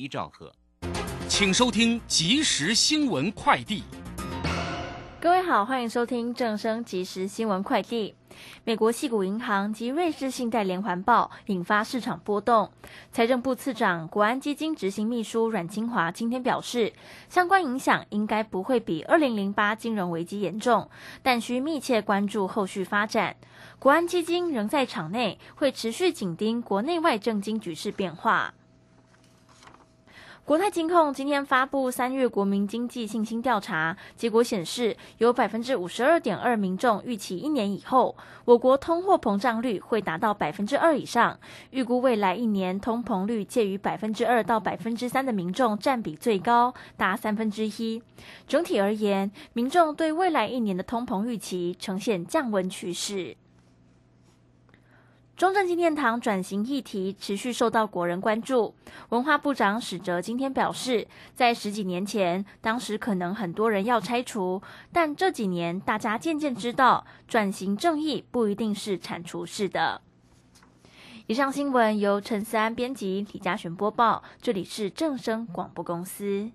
一兆赫。请收听即时新闻快递。各位好，欢迎收听正声即时新闻快递。美国系股银行及瑞士信贷连环爆，引发市场波动。财政部次长、国安基金执行秘书阮清华今天表示，相关影响应该不会比二零零八金融危机严重，但需密切关注后续发展。国安基金仍在场内，会持续紧盯国内外政经局势变化。国泰金控今天发布三月国民经济信心调查结果显示，有百分之五十二点二民众预期一年以后，我国通货膨胀率会达到百分之二以上。预估未来一年通膨率介于百分之二到百分之三的民众占比最高，达三分之一。整体而言，民众对未来一年的通膨预期呈现降温趋势。中正纪念堂转型议题持续受到国人关注。文化部长史哲今天表示，在十几年前，当时可能很多人要拆除，但这几年大家渐渐知道，转型正义不一定是铲除式的。以上新闻由陈思安编辑，李嘉璇播报。这里是正声广播公司。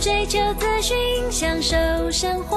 追求资讯，享受生活。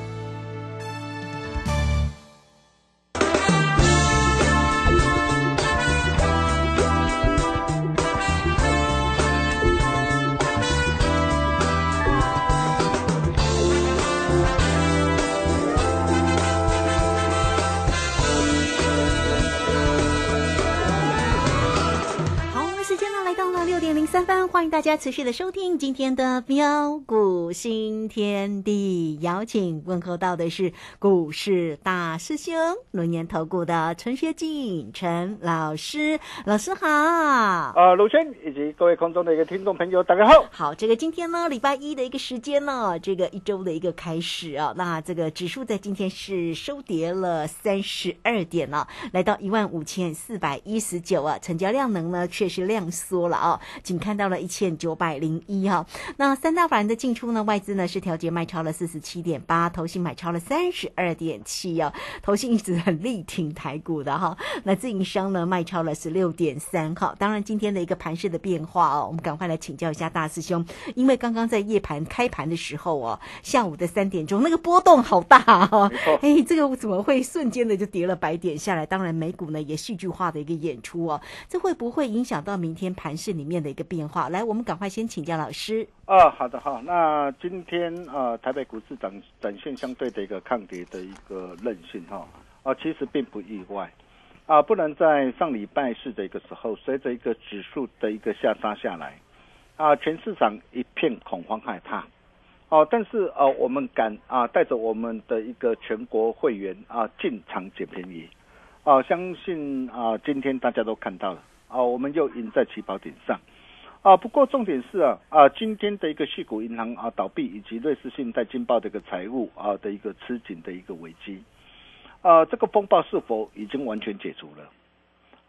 欢迎大家持续的收听今天的标股新天地，邀请问候到的是股市大师兄龙年投顾的陈学进陈老师，老师好。啊，卢轩以及各位空中的一个听众朋友，大家好。好，这个今天呢，礼拜一的一个时间呢，这个一周的一个开始啊，那这个指数在今天是收跌了三十二点啊，来到一万五千四百一十九啊，成交量能呢确实量缩了啊，仅看到了一千九百零一哈，那三大法人的进出呢？外资呢是调节卖超了四十七点八，投信买超了三十二点七哦，投信一直很力挺台股的哈。那自营商呢卖超了十六点三哈。当然今天的一个盘势的变化哦，我们赶快来请教一下大师兄，因为刚刚在夜盘开盘的时候哦，下午的三点钟那个波动好大哈，哎，这个怎么会瞬间的就跌了百点下来？当然美股呢也戏剧化的一个演出哦，这会不会影响到明天盘势里面的一个变化？来，我们赶快先请教老师。啊，好的哈。那今天啊，台北股市展展现相对的一个抗跌的一个韧性哈。啊，其实并不意外。啊，不能在上礼拜四的一个时候，随着一个指数的一个下杀下来，啊，全市场一片恐慌害怕。哦，但是呃，我们敢啊，带着我们的一个全国会员啊进场捡便宜。啊，相信啊，今天大家都看到了。啊，我们又赢在起跑点上。啊，不过重点是啊啊，今天的一个系股银行啊倒闭，以及瑞士信贷金报的一个财务啊的一个吃紧的一个危机，啊，这个风暴是否已经完全解除了？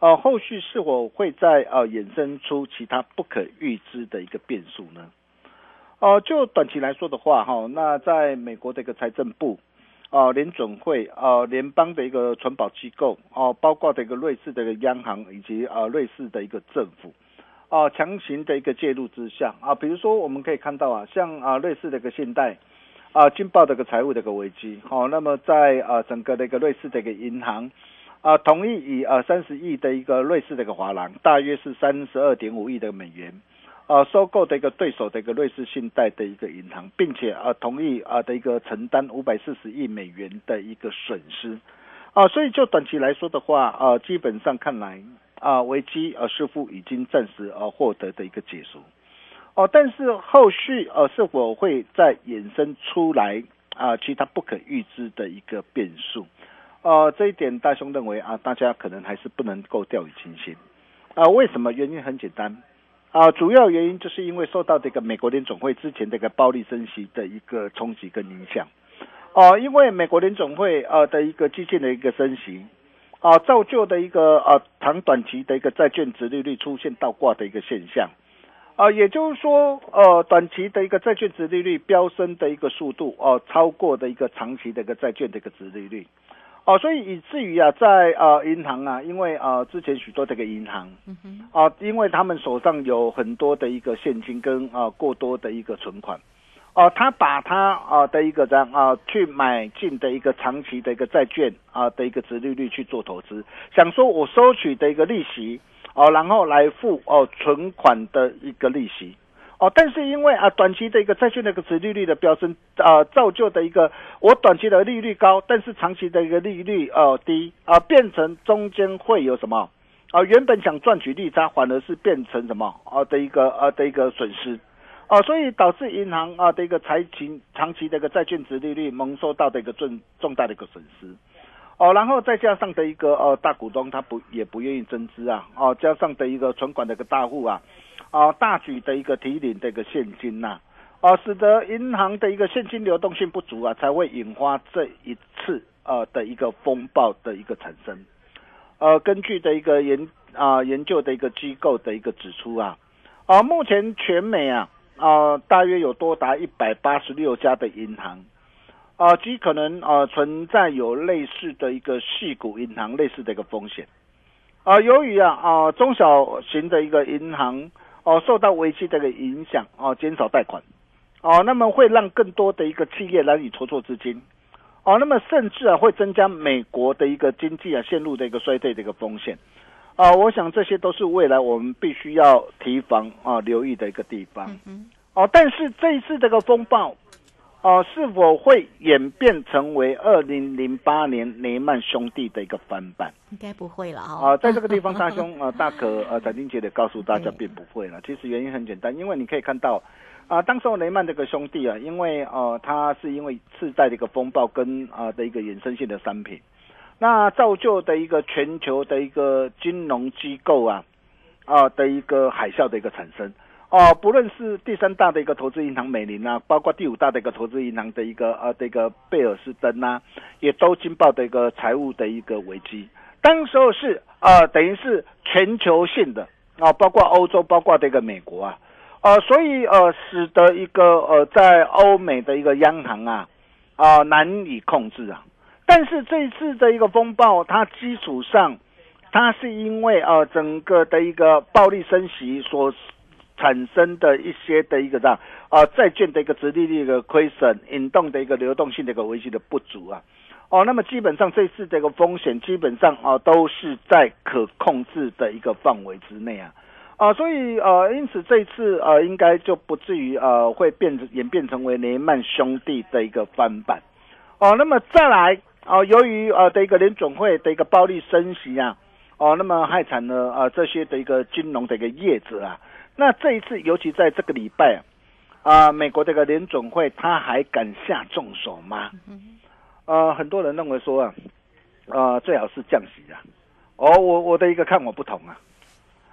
啊，后续是否会在啊衍生出其他不可预知的一个变数呢？哦，就短期来说的话，哈，那在美国的一个财政部呃联准会呃联邦的一个存保机构哦、包括这个瑞士的一个央行以及呃瑞士的一个政府。啊，强行的一个介入之下啊，比如说我们可以看到啊，像啊瑞士的一个信贷啊金爆的一个财务的一个危机，好、那么在啊整个的一个瑞士的一个银行啊同意以呃三十亿的一个瑞士的一个华郎，大约是三十二点五亿的美元。啊，收购的一个对手的一个瑞士信贷的一个银行，并且啊同意啊的一个承担五百四十亿美元的一个损失，啊，所以就短期来说的话，啊，基本上看来啊危机呃似乎已经暂时呃获得的一个结束，哦，但是后续呃是否会再衍生出来啊其他不可预知的一个变数，呃，这一点大兄认为啊大家可能还是不能够掉以轻心，啊，为什么？原因很简单。啊，主要原因就是因为受到这个美国联总会之前这个暴力升息的一个冲击跟影响，哦、因为美国联总会呃的一个激进的一个升息，啊、造就的一个啊长短期的一个债券值利率出现倒挂的一个现象，啊、也就是说呃短期的一个债券值利率飙升的一个速度哦、超过的一个长期的一个债券的一个值利率。哦，所以以至于啊，在呃银行啊，因为呃之前许多这个银行，啊、因为他们手上有很多的一个现金跟啊、过多的一个存款，哦、他把他啊、的一个这样啊、去买进的一个长期的一个债券啊、的一个值利率去做投资，想说我收取的一个利息哦、然后来付哦、存款的一个利息。哦，但是因为啊短期的一个债券的一个值利率的飙升，啊造就的一个我短期的利率高，但是长期的一个利率呃低啊，变成中间会有什么啊？原本想赚取利差，反而是变成什么啊的一个呃的一个损失。哦、所以导致银行啊的一个财情长期的一个债券值利率蒙受到的一个重重大的一个损失。哦，然后再加上的一个呃大股东他不也不愿意增资啊，哦，加上的一个存款的一个大户啊，啊大举的一个提领的一个现金呐、啊，使得银行的一个现金流动性不足啊，才会引发这一次呃的一个风暴的一个产生。呃，根据的一个研啊、研究的一个机构的一个指出啊，啊目前全美啊啊大约有多达一百八十六家的银行。啊，极可能啊存在有类似的一个系股银行类似的一个风险。啊，由于啊啊中小型的一个银行哦、受到危机的一个影响哦、减少贷款哦、那么会让更多的一个企业难以筹措资金哦、那么甚至啊会增加美国的一个经济啊陷入的一个衰退的一个风险啊、我想这些都是未来我们必须要提防啊留意的一个地方。哦，但是这一次这个风暴。哦，是否会演变成为二零零八年雷曼兄弟的一个翻版？应该不会了啊、哦。在这个地方，大兄啊 大可呃斩钉截铁告诉大家，并不会了。其实原因很简单，因为你可以看到啊、当时候雷曼这个兄弟啊，因为呃他是因为次贷的一个风暴跟啊、的一个衍生性的商品，那造就的一个全球的一个金融机构啊啊、的一个海啸的一个产生。哦，不论是第三大的一个投资银行美林啊，包括第五大的一个投资银行的一个呃这个贝尔斯登啊，也都惊爆的一个财务的一个危机。当时候是呃等于是全球性的啊、包括欧洲，包括这个美国啊，呃，所以呃使得一个呃在欧美的一个央行啊啊、难以控制啊。但是这一次的一个风暴，它基础上它是因为呃整个的一个暴力升息所产生的一些的一个这样啊债券的一个殖利率的亏损，引动的一个流动性的一个危机的不足啊。哦，那么基本上这次这个风险基本上啊都是在可控制的一个范围之内啊。啊，所以呃，因此这次呃，应该就不至于呃会变成演变成为雷曼兄弟的一个翻版。哦，那么再来哦，由于呃的一个联总会的一个暴力升息啊，哦，那么害惨了啊、呃、这些的一个金融的一个业者啊。那这一次，尤其在这个礼拜啊，啊美国这个联总会他还敢下重手吗？呃，很多人认为说啊，呃，最好是降息啊。哦，我我的一个看法不同啊。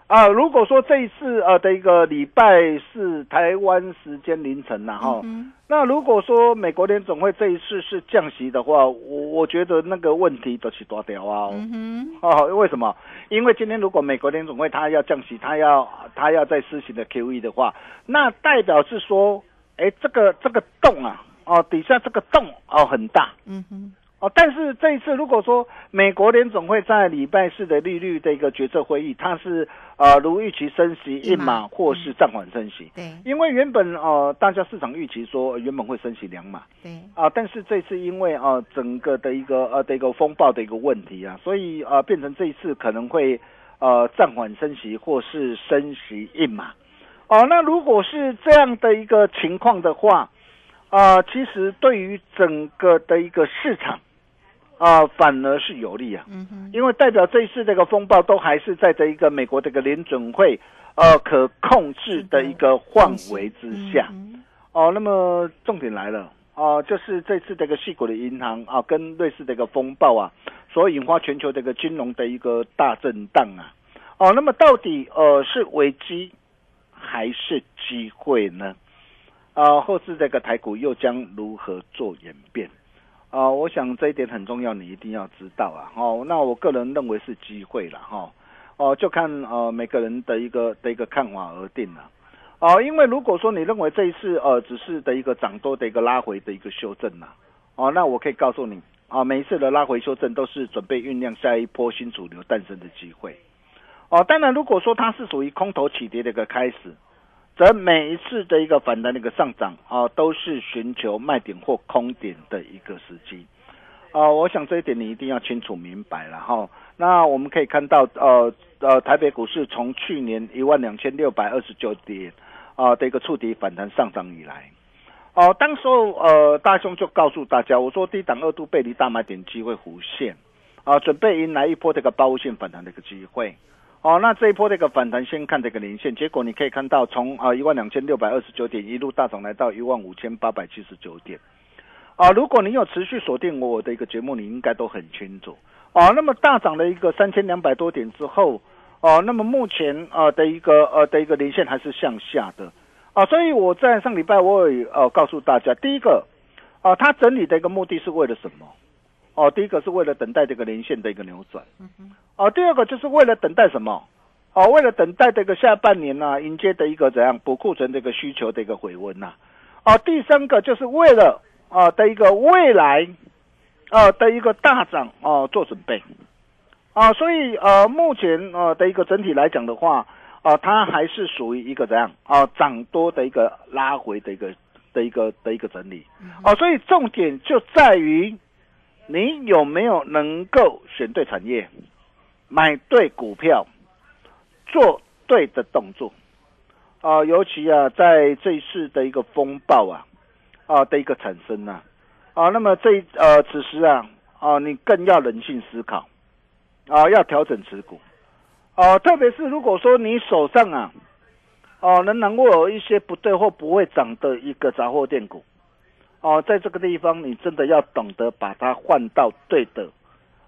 啊，如果说这一次呃的一个礼拜是台湾时间凌晨然后、那如果说美国联总会这一次是降息的话，我我觉得那个问题都是多掉啊。哦，为什么？因为今天如果美国联总会它要降息，它要它要再施行的 QE 的话，那代表是说，哎，这个这个洞啊，哦，底下这个洞哦很大。嗯哼，哦，但是这一次如果说美国联总会在礼拜四的利率的一个决策会议，它是呃如预期升息一码或是暂缓升息，对因为原本呃大家市场预期说原本会升息两码对，啊、但是这次因为呃整个的一个呃的一个风暴的一个问题啊，所以呃变成这一次可能会呃暂缓升息或是升息一码。哦，那如果是这样的一个情况的话，啊，其实对于整个的一个市场。啊、反而是有利啊，嗯哼，因为代表这一次这个风暴都还是在这一个美国这个联准会呃可控制的一个范围之下。嗯哦，那么重点来了哦，就是这次这个系股的银行啊，跟瑞士的一个风暴啊，所引发全球这个金融的一个大震荡啊。哦，那么到底呃是危机还是机会呢？啊，后市这个台股又将如何做演变？啊、我想这一点很重要，你一定要知道啊。哦，那我个人认为是机会了哈。哦，就看呃每个人的一个的一个看法而定了。哦，因为如果说你认为这一次呃只是的一个涨多的一个拉回的一个修正呐、哦，那我可以告诉你啊，每一次的拉回修正都是准备酝酿下一波新主流诞生的机会。哦，当然如果说它是属于空头起跌的一个开始，则每一次的一个反弹的一个上涨啊，都是寻求卖点或空点的一个时机。啊，我想这一点你一定要清楚明白了哈。那我们可以看到，呃呃，台北股市从去年一万两千六百二十九点啊的一个触底反弹上涨以来，哦、当时候呃大兄就告诉大家，我说低档二度背离大买点机会弧现啊，准备迎来一波这个包线反弹的一个机会。哦，那这一波这个反弹，先看这个连线，结果你可以看到从啊一万两千六百二十九点一路大涨来到一万五千八百七十九点。啊，如果你有持续锁定我的一个节目，你应该都很清楚。哦、那么大涨了一个三千两百多点之后，哦、那么目前呃的一个呃的一个连线还是向下的。啊，所以我在上礼拜我也呃告诉大家，第一个，啊，它整理的一个目的是为了什么？哦，第一个是为了等待这个连线的一个扭转。哦，第二个就是为了等待什么？哦，为了等待这个下半年呢、迎接的一个怎样补库存这个需求的一个回温呐、哦，第三个就是为了啊、的一个未来啊、的一个大涨哦、做准备。啊，所以呃目前呃的一个整体来讲的话啊、它还是属于一个怎样啊、涨多的一个拉回的一个的一个的一个整理。哦、所以重点就在于你有没有能够选对产业，买对股票，做对的动作。啊、尤其啊在这一次的一个风暴啊啊的一个产生啊。啊，那么这呃此时啊啊你更要冷静思考啊，要调整持股。啊，特别是如果说你手上啊哦、仍然会有一些不对或不会涨的一个杂货店股哦、在这个地方你真的要懂得把它换到对的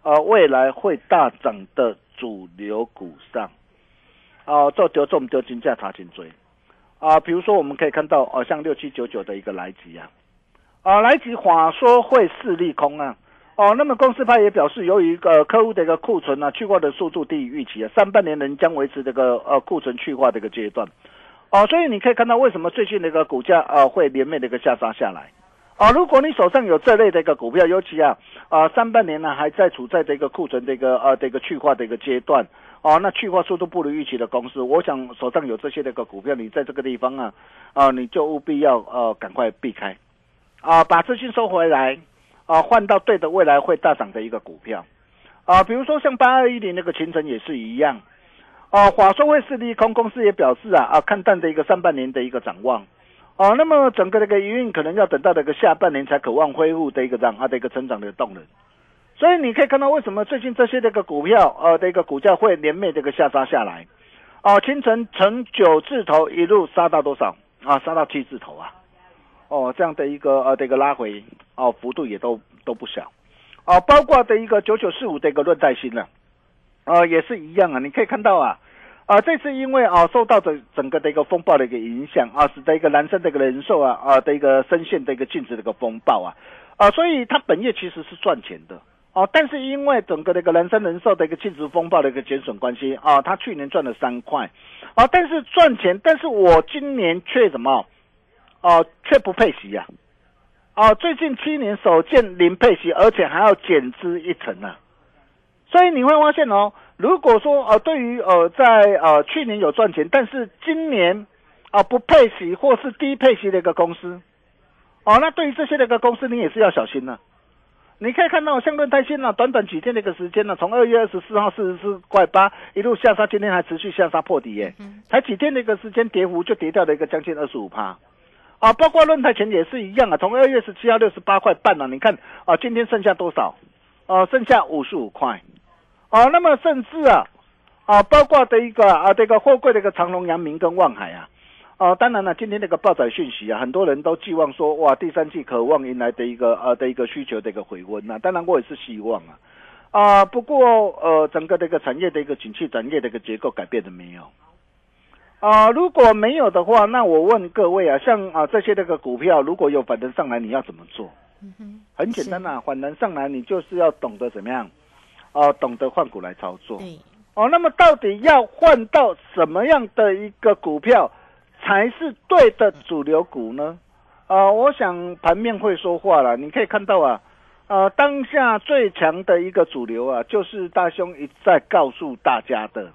呃未来会大涨的主流股上。啊，做丢重丢金价查金追啊，比如说我们可以看到，哦、像六七九九的一个来吉啊，啊，来吉话说会是利空啊，哦，那么公司派也表示，由于呃客户的一个库存啊去化的速度低于预期啊，上半年仍将维持这个呃库存去化的一个阶段，哦，所以你可以看到为什么最近的一个股价啊会连绵的一个下杀下来。啊，如果你手上有这类的一个股票，尤其啊，啊上半年呢还在处在这个库存的一个呃的一个去化的一个阶段，哦、那去化速度不如预期的公司，我想手上有这些的一个股票，你在这个地方啊，啊你就务必要呃赶快避开，啊把资金收回来，啊换到对的未来会大涨的一个股票，啊比如说像八二一零那个秦城也是一样，啊华硕会是利空，公司也表示啊啊看淡的一个上半年的一个展望。哦，那么整个这个营运可能要等到这个下半年才渴望恢复的一个这样它的一个成长的动能，所以你可以看到为什么最近这些这个股票呃的一个股价会连袂这个下杀下来，哦，清晨从九字头一路杀到多少啊？杀到七字头啊！哦，这样的一个呃的一个拉回哦，幅度也都都不小，哦，包括的一个九九四五的一个论带新了，呃，也是一样啊，你可以看到啊。啊，这次因为啊受到整整个的一个风暴的一个影响啊，使得一个南山的一个人寿啊啊的一个深陷的一个净值的一个风暴啊啊，所以它本业其实是赚钱的哦、但是因为整个的一个南山人寿的一个净值风暴的一个减损关系啊，它去年赚了三块啊，但是赚钱，但是我今年却什么哦、却不配息呀、啊，最近七年首见零配息，而且还要减资一成啊。所以你会发现哦，如果说呃，对于呃在呃去年有赚钱，但是今年啊不配息或是低配息的一个公司，哦，那对于这些的一个公司，你也是要小心呢。你可以看到，像润泰新呢，短短几天的一个时间呢，从二月二十四号四十四块八一路下杀，今天还持续下杀破底耶，才几天的一个时间，跌幅就跌掉了一个将近二十五趴。啊，包括论泰前也是一样啊，从二月十七号六十八块半呢，你看啊，今天剩下多少？啊，剩下五十五块。哦，那么甚至啊，啊，包括的一个啊，这个货柜的一个长隆、阳明跟望海啊。啊，当然了，今天那个报载讯息啊，很多人都寄望说，哇，第三季渴望迎来的一个呃的一个需求的一个回温呐。当然，我也是希望啊，啊，不过呃，整个这个产业的一个景气、产业的一个结构改变了没有？啊，如果没有的话，那我问各位啊，像啊这些那个股票，如果有反弹上来，你要怎么做？很简单呐，反弹上来，你就是要懂得怎么样，哦，懂得换股来操作。哦，那么到底要换到什么样的一个股票？才是对的主流股呢，啊，我想盘面会说话了。你可以看到啊，呃，当下最强的一个主流啊，就是大兄一再告诉大家的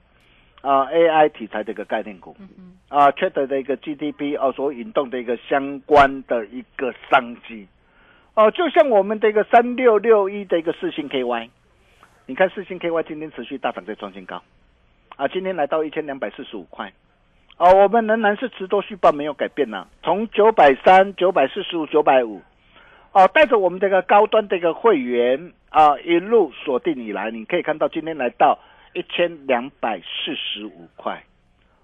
啊，AI 题材的一个概念股，啊，Chat 的一个 GDP 哦所引动的一个相关的一个商机，哦，就像我们的一个三六六一的一个四星 KY，你看四星 KY 今天持续大涨在创新高，啊，今天来到一千两百四十五块。哦，我们仍然是持多续报没有改变呐，从九百三、九百四十五、九百五，哦，带着我们这个高端的一个会员啊，一路锁定以来，你可以看到今天来到一千两百四十五块，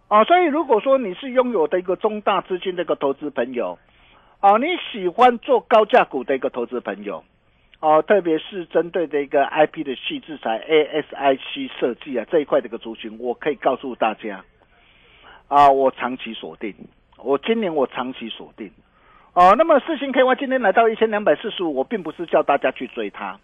啊，所以如果说你是拥有的一个中大资金的一个投资朋友，啊，你喜欢做高价股的一个投资朋友，哦，特别是针对的一个 IP 的细制裁 ASIC 设计啊这一块的一个族群，我可以告诉大家。啊，我长期锁定，我今年我长期锁定，哦，那么四星 KY 今天来到一千两百四十五，我并不是叫大家去追它，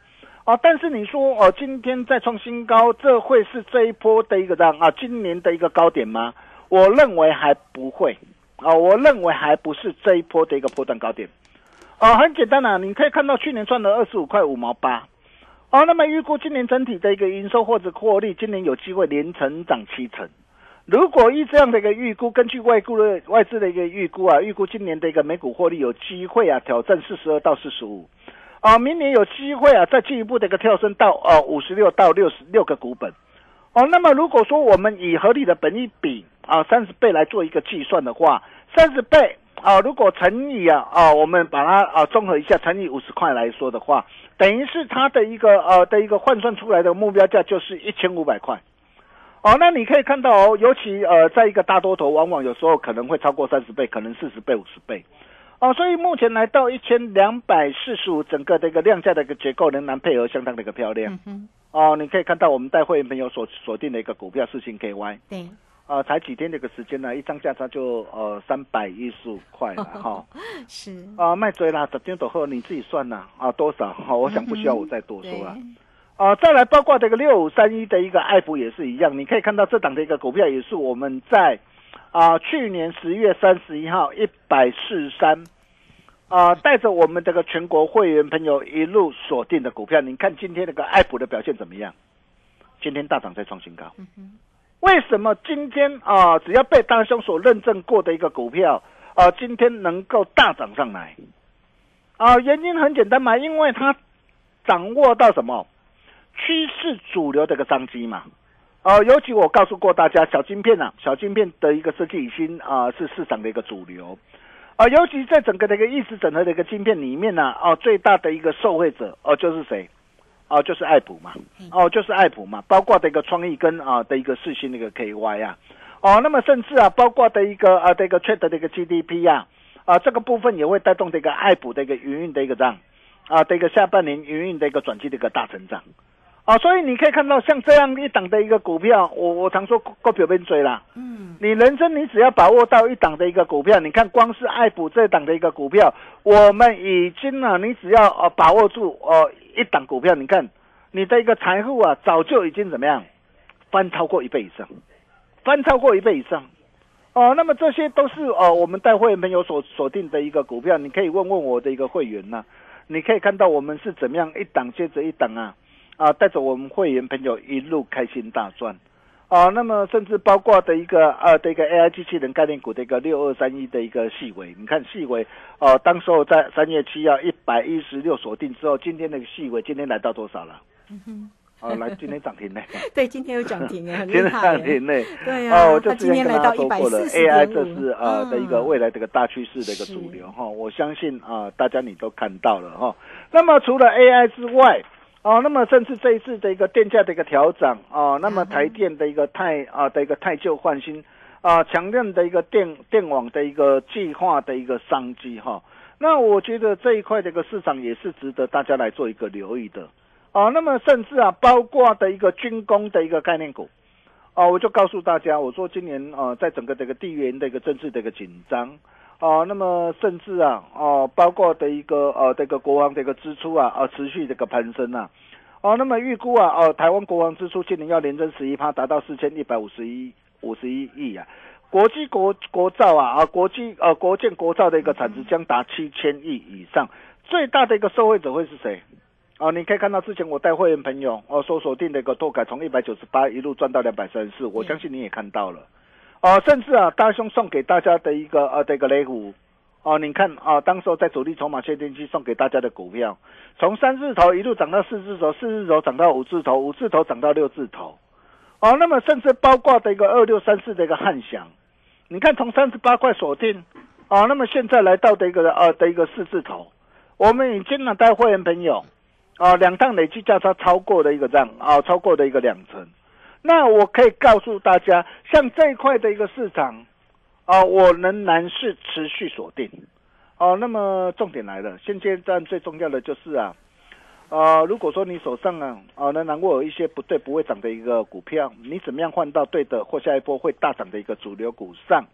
啊，但是你说哦，今天再创新高，这会是这一波的一个样啊，今年的一个高点吗？我认为还不会，啊，我认为还不是这一波的一个波段高点，啊，很简单啊，你可以看到去年赚了二十五块五毛八，哦，那么预估今年整体的一个营收或者获利，今年有机会连成长七成。如果依这样的一个预估，根据外估的外资的一个预估啊，预估今年的一个每股获利有机会啊挑战四十二到四十五，啊，明年有机会啊再进一步的一个跳升到呃五十六到六十六个股本，哦，那么如果说我们以合理的本益比啊三十倍来做一个计算的话，三十倍啊如果乘以啊啊我们把它啊综合一下乘以五十块来说的话，等于是它的一个呃的一个换算出来的目标价就是一千五百块。哦，那你可以看到哦，尤其呃，在一个大多头，往往有时候可能会超过三十倍，可能四十倍、五十倍，哦，所以目前来到一千两百四十五，整个的一个量价的一个结构仍然配合相当的一个漂亮。嗯哦，你可以看到我们带会员朋友所锁定的一个股票四星 KY，对，啊，才几天的一个时间呢，一张价差就呃三百一十五块了 哈。是啊，卖追啦，十天走后你自己算呐啊，多少？哈，我想不需要我再多说了。啊，再来包括这个六五三一的一个爱普也是一样，你可以看到这档的一个股票也是我们在啊去年十月三十一号一百四十三啊带着我们这个全国会员朋友一路锁定的股票，你看今天那个爱普的表现怎么样？今天大涨再创新高，为什么今天啊只要被大兄所认证过的一个股票啊今天能够大涨上来？啊，原因很简单嘛，因为它掌握到什么？趋势主流的一个商机嘛，呃，尤其我告诉过大家，小晶片啊，小晶片的一个设计已经啊是市场的一个主流，啊，尤其在整个的一个意识整合的一个晶片里面呢，哦，最大的一个受惠者哦就是谁，哦就是爱普嘛，哦就是爱普嘛，包括的一个创意跟啊的一个四星的一个 KY 啊，哦，那么甚至啊，包括的一个啊的一个 Trade 的一个 GDP 啊，啊这个部分也会带动这个爱普的一个营运的一个涨，啊的一个下半年营运的一个转机的一个大成长。啊，所以你可以看到像这样一档的一个股票，我我常说股票边追啦。嗯，你人生你只要把握到一档的一个股票，你看光是爱普这档的一个股票，我们已经呢，你只要呃把握住呃一档股票，你看你的一个财富啊，早就已经怎么样翻超过一倍以上，翻超过一倍以上。哦，那么这些都是哦我们带会员朋友所锁定的一个股票，你可以问问我的一个会员呐、你可以看到我们是怎么样一档接着一档啊啊，带着我们会员朋友一路开心大赚。啊，那么甚至包括的一个呃的一个 AI 机器人概念股的一个六二三一的一个细微，你看细微哦、当时候在三月七号一百一十六锁定之后，今天那个细微今天来到多少了？嗯哦，来 今天涨停呢，对，今天有涨停哎，很今天厉害。涨停呢。对呀、哦，我就它之前跟今天来到一大家说过了，AI 这是呃的一个嗯未来的一个大趋势的一个主流哈、我相信啊、大家你都看到了哈、那么除了 AI 之外，哦，那么甚至这一次的一个电价的一个调整哦，那么台电的一个太啊的一个太旧换新啊，强韧的一个电电网的一个计划的一个商机哈、那我觉得这一块的一个市场也是值得大家来做一个留意的。哦，那么甚至啊，包括的一个军工的一个概念股，哦，我就告诉大家，我说今年呃，在整个这个地缘的一个政治的一个紧张，哦，那么甚至啊，哦，包括的一个呃这个国王的一个支出啊，呃，持续这个攀升啊，哦，那么预估啊，哦，台湾国王支出今年要连增十一趴，达到四千一百五十一五十一亿啊。国际国国造啊啊，国际呃国建国造的一个产值将达七千亿以上，最大的一个受惠者会是谁？哦，你可以看到之前我带会员朋友哦所锁定的一个拓改，从一百九十八一路赚到两百三十四，我相信你也看到了。哦，甚至啊，大兄送给大家的一个呃的一个雷虎，哦，你看啊，当时候在主力筹码确定期送给大家的股票，从三字头一路涨到四字头，四字头涨到五字头，五字头涨到六字头。哦，那么甚至包括的一个二六三四的一个汉翔，你看从三十八块锁定，哦，那么现在来到的一个呃的一个四字头，我们已经呢带会员朋友。啊，两趟累计价差超过的一个这样啊，超过的一个两成。那我可以告诉大家，像这一块的一个市场，啊，我仍然是持续锁定。哦、那么重点来了，现阶段最重要的就是啊，呃，如果说你手上啊，啊，仍然握有一些不对不会涨的一个股票，你怎么样换到对的或下一波会大涨的一个主流股上，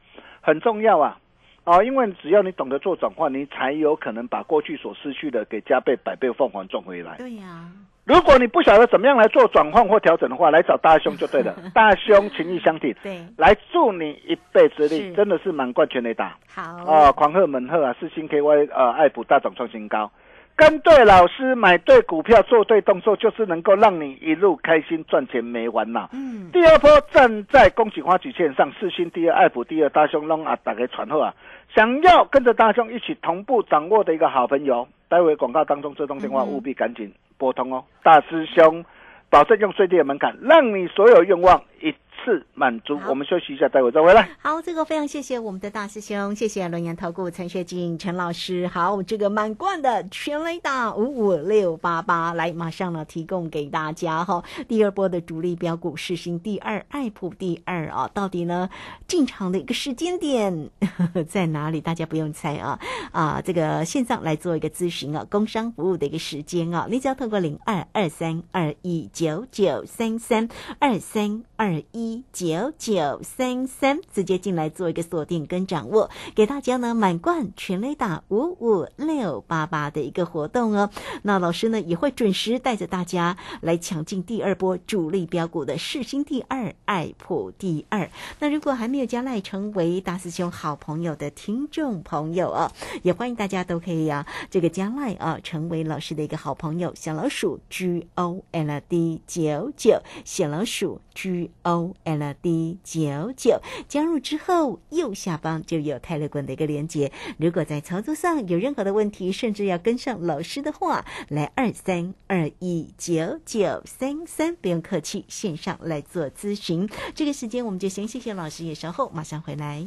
很重要啊。啊，因为只要你懂得做转换，你才有可能把过去所失去的给加倍、百倍、凤凰赚回来。对呀、如果你不晓得怎么样来做转换或调整的话，来找大兄就对了。大兄情义相挺，对，来助你一臂之力，真的是满贯全垒打好啊！狂贺猛贺啊！四星 KY 呃，爱普大涨创新高，跟对老师，买对股票，做对动作，就是能够让你一路开心赚钱没完呐。嗯，第二波站在恭喜花曲线上，四星第二，爱普第二，大兄弄啊，打开传后啊！想要跟着大兄一起同步掌握的一个好朋友，待会广告当中这通电话务必赶紧拨通哦。大师兄，保证用最低的门槛，让你所有愿望一次满足。我们休息一下，待会再回来。好，这个非常谢谢我们的大师兄，谢谢轮研投顾陈学进陈老师。好，这个满贯的全雷打五五六八八，来马上呢提供给大家哈。第二波的主力标股世新第二，爱普第二啊，到底呢进场的一个时间点 在哪里？大家不用猜啊啊，这个线上来做一个咨询啊，工商服务的一个时间啊，你只要透过零二二三二一九九三三二三二一九九三三直接进来做一个锁定跟掌握，给大家呢满贯全雷打五五六八八的一个活动哦。那老师呢也会准时带着大家来抢进第二波主力标股的世新第二、爱普第二。那如果还没有加赖成为大师兄好朋友的听众朋友啊，也欢迎大家都可以啊这个加赖啊成为老师的一个好朋友，小老鼠 G O L D 九九，小老鼠 G O L D 九九，加入之后右下方就有泰勒管的一个连接。如果在操作上有任何的问题，甚至要跟上老师的话，来二三二一九九三三，不用客气，线上来做咨询。这个时间我们就先谢谢老师，也稍后马上回来。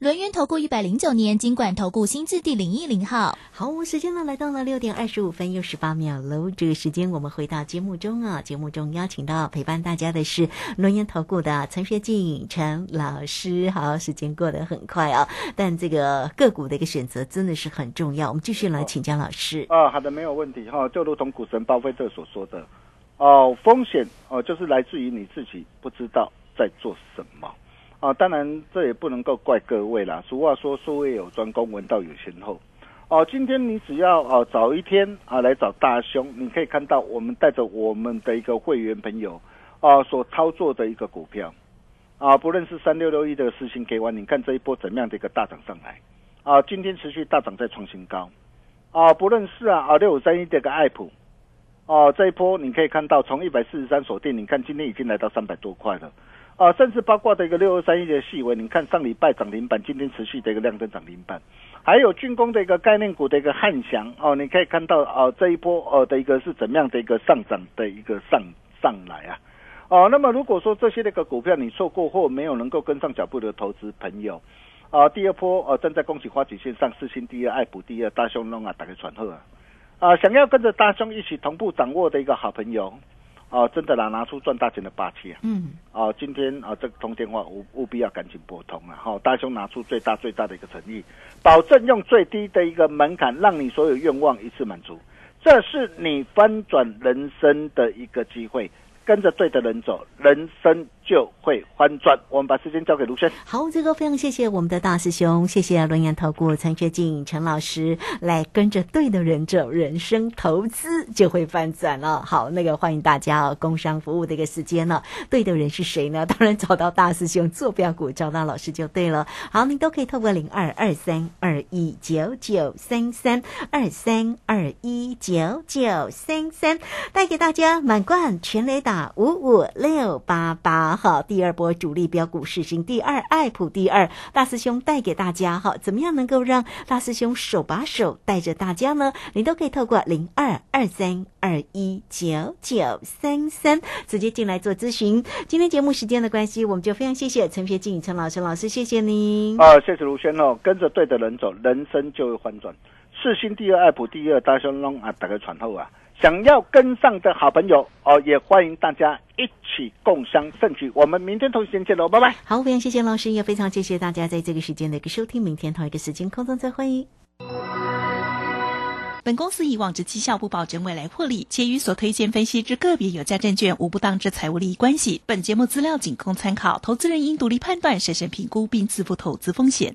轮源投顾一百零九年金管投顾新字第零一零号。好，时间呢来到了六点二十五分又十八秒喽。这个时间我们回到节目中啊，节目中邀请到陪伴大家的是轮源投顾的陈学静陈老师。好，时间过得很快啊，但这个个股的一个选择真的是很重要。我们继续来请教老师。啊，好的，没有问题哈。就如同股神巴菲特所说的，哦，风险哦，就是来自于你自己不知道在做什么。啊，当然这也不能够怪各位啦。俗话说，术业有专攻，闻道有先后。哦，今天你只要哦早一天啊来找大兄，你可以看到我们带着我们的一个会员朋友啊所操作的一个股票啊，不论是三六六一的四星 K 完，你看这一波怎么样的一个大涨上来啊？今天持续大涨再创新高啊！不论是啊啊六五三一这个爱普哦，这一波你可以看到从一百四十三锁定，你看今天已经来到三百多块了。啊，甚至包括的一个六二三一的细微，你看上礼拜涨停板，今天持续的一个量增涨停板，还有军工的一个概念股的一个汉翔哦，你可以看到哦这一波哦的一个是怎么样的一个上涨的一个上上来啊，哦，那么如果说这些那个股票你错过或没有能够跟上脚步的投资朋友，啊，第二波哦正在恭喜花旗线上四星第二爱普第二大胸弄啊打开传贺啊，啊，想要跟着大兄一起同步掌握的一个好朋友。哦，真的啦，拿出赚大钱的霸气啊！嗯，哦，今天啊，这个通电话务务必要赶紧拨通了哈！大兄拿出最大最大的一个诚意，保证用最低的一个门槛，让你所有愿望一次满足，这是你翻转人生的一个机会。跟着对的人走，人生就会翻转。我们把时间交给卢轩。好，这个非常谢谢我们的大师兄，谢谢轮研投顾陈学静陈老师来跟着对的人走，人生投资就会翻转了。好，那个欢迎大家哦，工商服务的一个时间了。对的人是谁呢？当然找到大师兄坐标股，找到老师就对了。好，您都可以透过零二二三二一九九三三二三二一九九三三带给大家满贯全雷打。五五六八八哈，第二波主力标股市星第二爱普第二大师兄带给大家哈，怎么样能够让大师兄手把手带着大家呢？你都可以透过零二二三二一九九三三直接进来做咨询。今天节目时间的关系，我们就非常谢谢陈学静陈老师老师，谢谢您啊，谢谢卢轩哦，跟着对的人走，人生就会翻转。世星第二爱普第二大兄龙啊，打个传后啊。想要跟上的好朋友哦，也欢迎大家一起共襄盛举。我们明天同一时间见喽，拜拜。好，非常谢谢老师，也非常谢谢大家在这个时间的一个收听。明天同一个时间空中再会。本公司以往之绩效不保证未来获利，且与所推荐分析之个别有价证券无不当之财务利益关系。本节目资料仅供参考，投资人应独立判断、审慎评估并自负投资风险。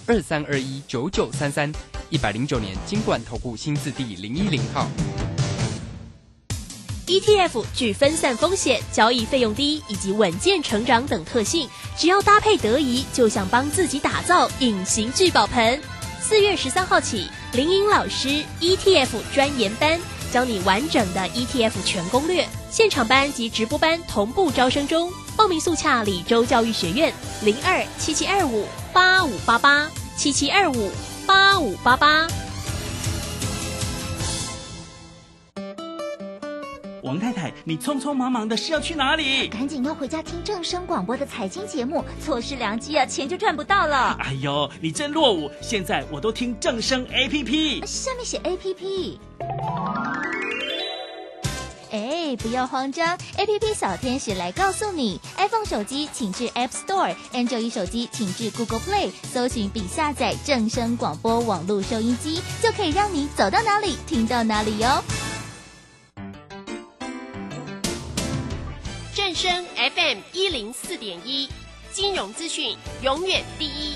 二三二一九九三三一百零九年金管投顾新字第零一零号。ETF 具分散风险、交易费用低以及稳健成长等特性，只要搭配得宜，就像帮自己打造隐形聚宝盆。四月十三号起，林颖老师 ETF 专研班。教你完整的 ETF 全攻略，现场班及直播班同步招生中，报名速洽李州教育学院零二七七二五八五八八七七二五八五八八。王太太，你匆匆忙忙的是要去哪里？赶紧要回家听正声广播的财经节目，错失良机啊，钱就赚不到了。哎呦，你真落伍！现在我都听正声 APP，下面写 APP。哎，不要慌张，A P P 小天使来告诉你，iPhone 手机请至 App Store，Android 手机请至 Google Play，搜寻并下载正声广播网络收音机，就可以让你走到哪里听到哪里哟。正声 FM 一零四点一，金融资讯永远第一。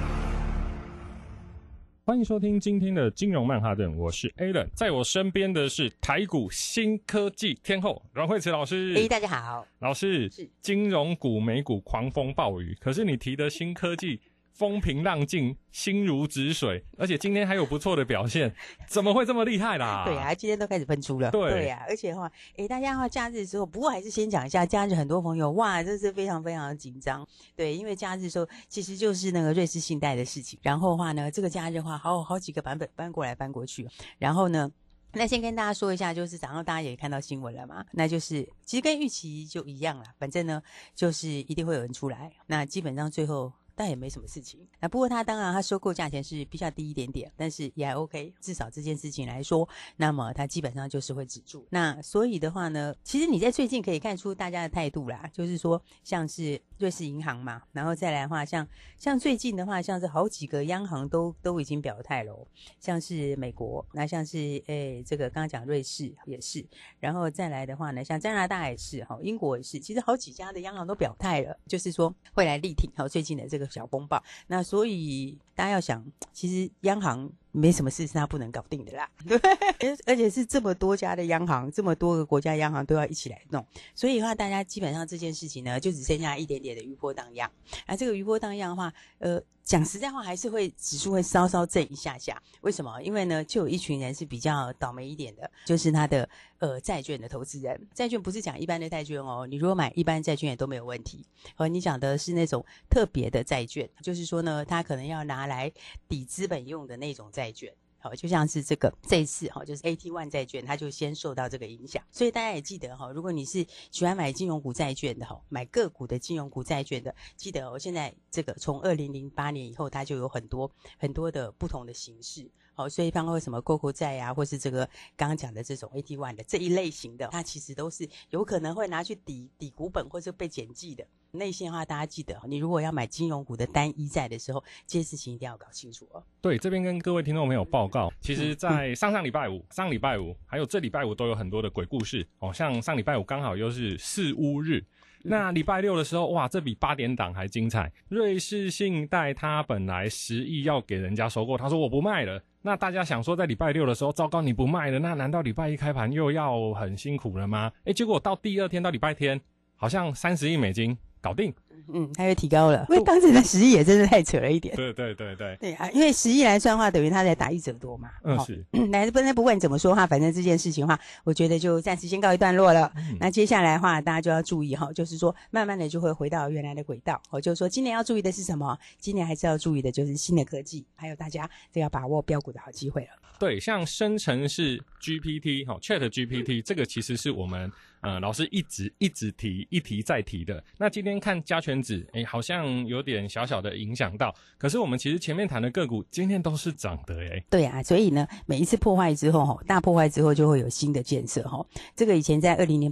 欢迎收听今天的金融曼哈顿，我是 Alan，在我身边的是台股新科技天后阮慧慈老师。哎，大家好，老师是。金融股、美股狂风暴雨，可是你提的新科技风平浪静，心如止水，而且今天还有不错的表现，怎么会这么厉害啦？对啊，今天都开始喷出了。对对啊，而且的话，哎，大家的话假日的时候，不过还是先讲一下假日，很多朋友哇，这是非常非常的紧张。对，因为假日的时候其实就是那个瑞士信贷的事情，然后的话呢，这个假日的话，好好几个版本搬过来搬过去，然后呢。那先跟大家说一下，就是早上大家也看到新闻了嘛，那就是其实跟预期就一样了，反正呢就是一定会有人出来，那基本上最后。但也没什么事情。那不过他当然他收购价钱是比较低一点点，但是也还 OK。至少这件事情来说，那么它基本上就是会止住。那所以的话呢，其实你在最近可以看出大家的态度啦，就是说像是瑞士银行嘛，然后再来的话，像像最近的话，像是好几个央行都都已经表态了，像是美国，那像是诶这个刚刚讲瑞士也是，然后再来的话呢，像加拿大也是哈，英国也是，其实好几家的央行都表态了，就是说会来力挺好最近的这个小风暴。那所以大家要想，其实央行没什么事是他不能搞定的啦，对，而且是这么多家的央行，这么多个国家央行都要一起来弄，所以的话，大家基本上这件事情呢，就只剩下一点点的余波荡漾。那这个余波荡漾的话，呃。讲实在话，还是会指数会稍稍震一下下。为什么？因为呢，就有一群人是比较倒霉一点的，就是他的呃债券的投资人。债券不是讲一般的债券哦，你如果买一般债券也都没有问题。而你讲的是那种特别的债券，就是说呢，他可能要拿来抵资本用的那种债债券。好，就像是这个这一次哈，就是 AT One 债券，它就先受到这个影响。所以大家也记得哈，如果你是喜欢买金融股债券的哈，买个股的金融股债券的，记得哦，现在这个从二零零八年以后，它就有很多很多的不同的形式。好，所以包括什么 GOCO 债呀，或是这个刚刚讲的这种 AT One 的这一类型的，它其实都是有可能会拿去抵抵股本或者被减记的。内线的话，大家记得，你如果要买金融股的单一债的时候，这些事情一定要搞清楚哦。对，这边跟各位听众朋友报告，其实，在上上礼拜五、上礼拜五还有这礼拜五都有很多的鬼故事哦。像上礼拜五刚好又是四乌日，那礼拜六的时候，哇，这比八点档还精彩。瑞士信贷它本来十亿要给人家收购，他说我不卖了。那大家想说，在礼拜六的时候，糟糕，你不卖了，那难道礼拜一开盘又要很辛苦了吗？诶，结果到第二天到礼拜天，好像三十亿美金搞定。嗯，它又提高了，因为当时的十亿也真是太扯了一点。对对对对，对啊，因为十亿来算的话，等于他在打一折多嘛。嗯，是。那不那不管怎么说哈，反正这件事情的话，我觉得就暂时先告一段落了。那接下来的话，大家就要注意哈，就是说慢慢的就会回到原来的轨道。我就是说，今年要注意的是什么？今年还是要注意的就是新的科技，还有大家这要把握标股的好机会了。对，像生成式 GPT 哈，Chat GPT 这个其实是我们呃老师一直一直提一提再提的。那今天看加圈子，哎，好像有点小小的影响到。可是我们其实前面谈的个股今天都是涨的，哎。对啊，所以呢，每一次破坏之后哈，大破坏之后就会有新的建设哈。这个以前在二零零